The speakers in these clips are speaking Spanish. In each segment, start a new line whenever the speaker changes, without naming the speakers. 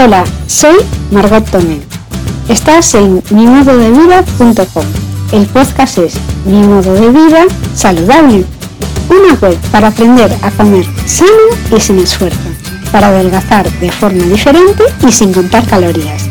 Hola, soy Margot Tomé. Estás en mimododevida.com. El podcast es Mi modo de vida saludable. Una web para aprender a comer sano y sin esfuerzo, para adelgazar de forma diferente y sin contar calorías.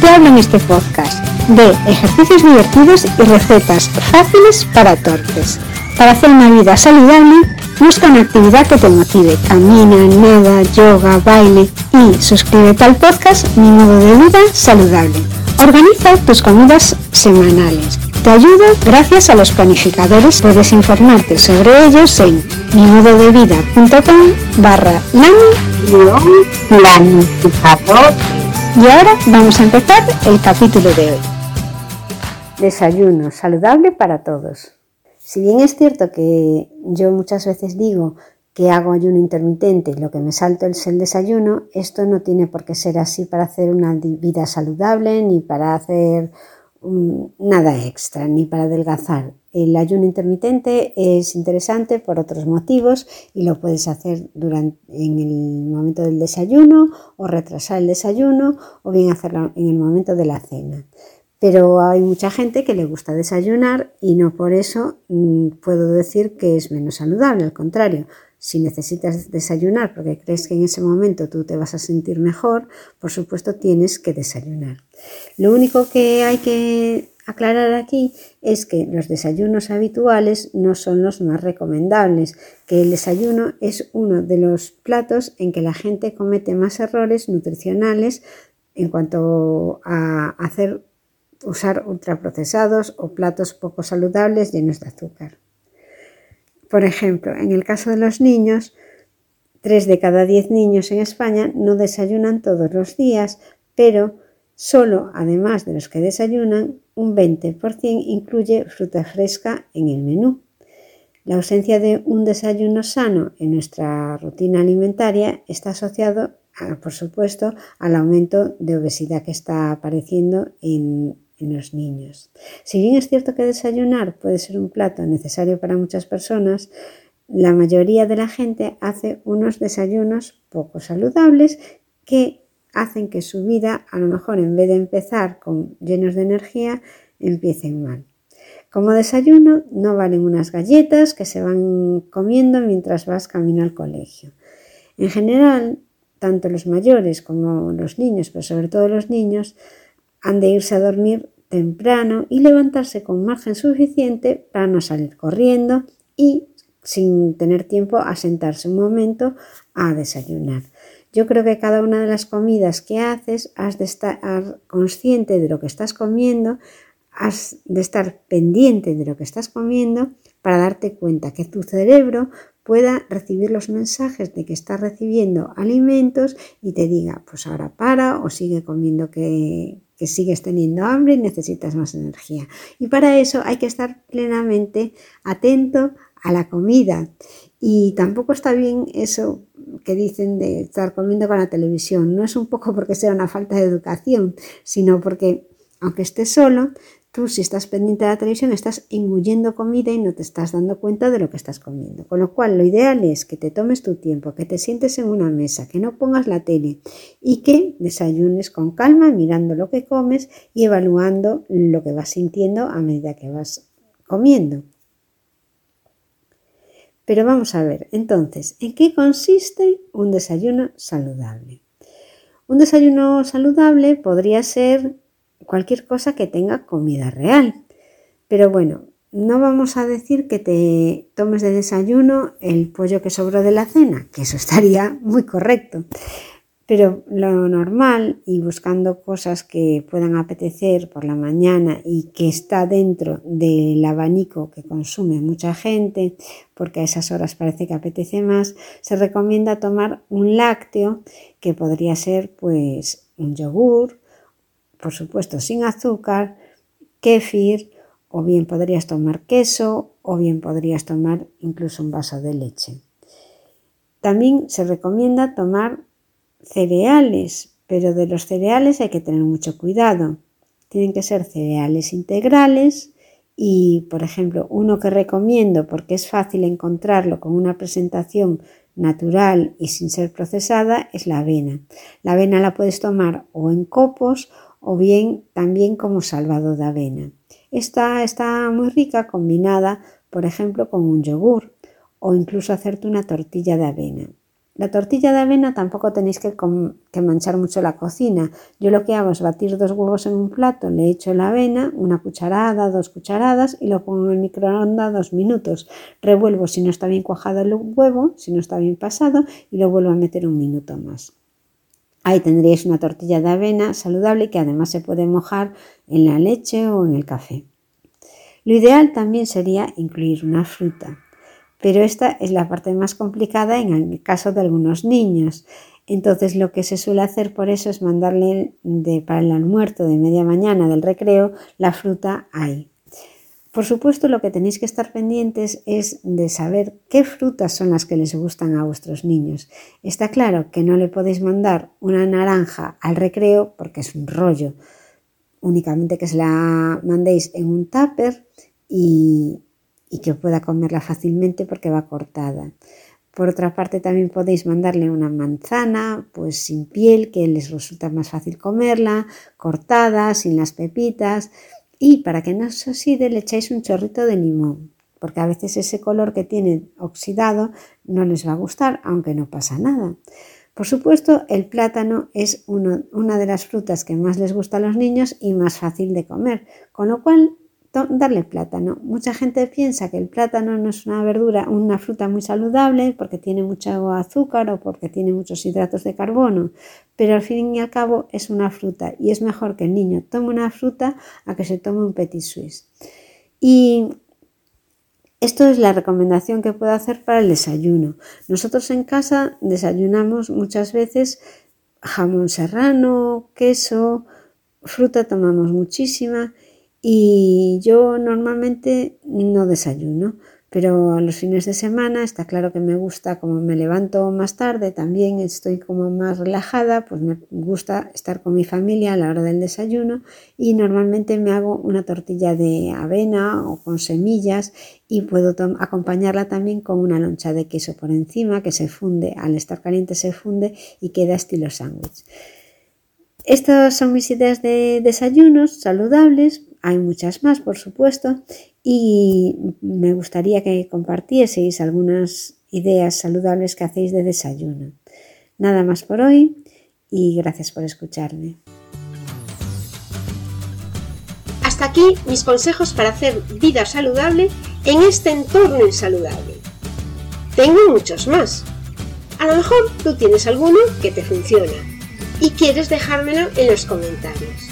Te hablo en este podcast de ejercicios divertidos y recetas fáciles para torpes, para hacer una vida saludable Busca una actividad que te motive. Camina, nada, yoga, baile y suscríbete al podcast Mi modo de vida saludable. Organiza tus comidas semanales. Te ayudo gracias a los planificadores. Puedes informarte sobre ellos en mimododevida.com barra planificador. Y ahora vamos a empezar el capítulo de hoy. Desayuno saludable para todos. Si bien es cierto que yo muchas veces digo que hago ayuno intermitente y lo que me salto es el desayuno, esto no tiene por qué ser así para hacer una vida saludable ni para hacer nada extra, ni para adelgazar. El ayuno intermitente es interesante por otros motivos y lo puedes hacer durante, en el momento del desayuno o retrasar el desayuno o bien hacerlo en el momento de la cena. Pero hay mucha gente que le gusta desayunar y no por eso mm, puedo decir que es menos saludable. Al contrario, si necesitas desayunar porque crees que en ese momento tú te vas a sentir mejor, por supuesto tienes que desayunar. Lo único que hay que aclarar aquí es que los desayunos habituales no son los más recomendables, que el desayuno es uno de los platos en que la gente comete más errores nutricionales en cuanto a hacer usar ultraprocesados o platos poco saludables llenos de azúcar. Por ejemplo, en el caso de los niños, 3 de cada 10 niños en España no desayunan todos los días, pero solo, además de los que desayunan, un 20% incluye fruta fresca en el menú. La ausencia de un desayuno sano en nuestra rutina alimentaria está asociado, por supuesto, al aumento de obesidad que está apareciendo en, en los niños. Si bien es cierto que desayunar puede ser un plato necesario para muchas personas, la mayoría de la gente hace unos desayunos poco saludables que hacen que su vida, a lo mejor en vez de empezar con llenos de energía, empiecen mal. Como desayuno no valen unas galletas que se van comiendo mientras vas camino al colegio. En general, tanto los mayores como los niños, pero sobre todo los niños, han de irse a dormir temprano y levantarse con margen suficiente para no salir corriendo y sin tener tiempo a sentarse un momento a desayunar. Yo creo que cada una de las comidas que haces has de estar consciente de lo que estás comiendo, has de estar pendiente de lo que estás comiendo para darte cuenta que tu cerebro pueda recibir los mensajes de que estás recibiendo alimentos y te diga, pues ahora para o sigue comiendo que, que sigues teniendo hambre y necesitas más energía. Y para eso hay que estar plenamente atento a la comida. Y tampoco está bien eso que dicen de estar comiendo con la televisión. No es un poco porque sea una falta de educación, sino porque aunque estés solo, Tú si estás pendiente de la televisión estás engullendo comida y no te estás dando cuenta de lo que estás comiendo. Con lo cual lo ideal es que te tomes tu tiempo, que te sientes en una mesa, que no pongas la tele y que desayunes con calma mirando lo que comes y evaluando lo que vas sintiendo a medida que vas comiendo. Pero vamos a ver, entonces, ¿en qué consiste un desayuno saludable? Un desayuno saludable podría ser cualquier cosa que tenga comida real. Pero bueno, no vamos a decir que te tomes de desayuno el pollo que sobró de la cena, que eso estaría muy correcto. Pero lo normal y buscando cosas que puedan apetecer por la mañana y que está dentro del abanico que consume mucha gente, porque a esas horas parece que apetece más, se recomienda tomar un lácteo que podría ser pues un yogur, por supuesto sin azúcar, kéfir, o bien podrías tomar queso, o bien podrías tomar incluso un vaso de leche. También se recomienda tomar cereales, pero de los cereales hay que tener mucho cuidado. Tienen que ser cereales integrales y, por ejemplo, uno que recomiendo porque es fácil encontrarlo con una presentación natural y sin ser procesada es la avena. La avena la puedes tomar o en copos o bien también como salvado de avena. Esta está muy rica combinada, por ejemplo, con un yogur o incluso hacerte una tortilla de avena. La tortilla de avena tampoco tenéis que, manchar mucho la cocina. Yo lo que hago es batir dos huevos en un plato, le echo la avena, una cucharada, dos cucharadas y lo pongo en el microondas dos minutos. Revuelvo si no está bien cuajado el huevo, si no está bien pasado y lo vuelvo a meter un minuto más. Ahí tendríais una tortilla de avena saludable que además se puede mojar en la leche o en el café. Lo ideal también sería incluir una fruta pero esta es la parte más complicada en el caso de algunos niños. Entonces lo que se suele hacer por eso es mandarle para el almuerzo de media mañana del recreo la fruta ahí. Por supuesto, lo que tenéis que estar pendientes es de saber qué frutas son las que les gustan a vuestros niños. Está claro que no le podéis mandar una naranja al recreo porque es un rollo. Únicamente que se la mandéis en un tupper y, y que pueda comerla fácilmente porque va cortada. Por otra parte, también podéis mandarle una manzana, pues sin piel, que les resulta más fácil comerla, cortada, sin las pepitas. Y para que no se oxide, le echáis un chorrito de limón, porque a veces ese color que tiene oxidado no les va a gustar, aunque no pasa nada. Por supuesto, el plátano es una de las frutas que más les gusta a los niños y más fácil de comer, con lo cual darle plátano. Mucha gente piensa que el plátano no es una verdura, una fruta muy saludable porque tiene mucho azúcar o porque tiene muchos hidratos de carbono, pero al fin y al cabo es una fruta y es mejor que el niño tome una fruta a que se tome un petit suisse. Y esto es la recomendación que puedo hacer para el desayuno. Nosotros en casa desayunamos muchas veces jamón serrano, queso, fruta tomamos muchísima y yo normalmente no desayuno, pero los fines de semana está claro que me gusta, como me levanto más tarde, también estoy como más relajada, pues me gusta estar con mi familia a la hora del desayuno y normalmente me hago una tortilla de avena o con semillas y puedo acompañarla también con una loncha de queso por encima que se funde, al estar caliente se funde y queda estilo sándwich. Estas son mis ideas de desayunos saludables hay muchas más, por supuesto, y me gustaría que compartieseis algunas ideas saludables que hacéis de desayuno. Nada más por hoy y gracias por escucharme.
Hasta aquí mis consejos para hacer vida saludable en este entorno insaludable. Tengo muchos más. A lo mejor tú tienes alguno que te funciona y quieres dejármelo en los comentarios.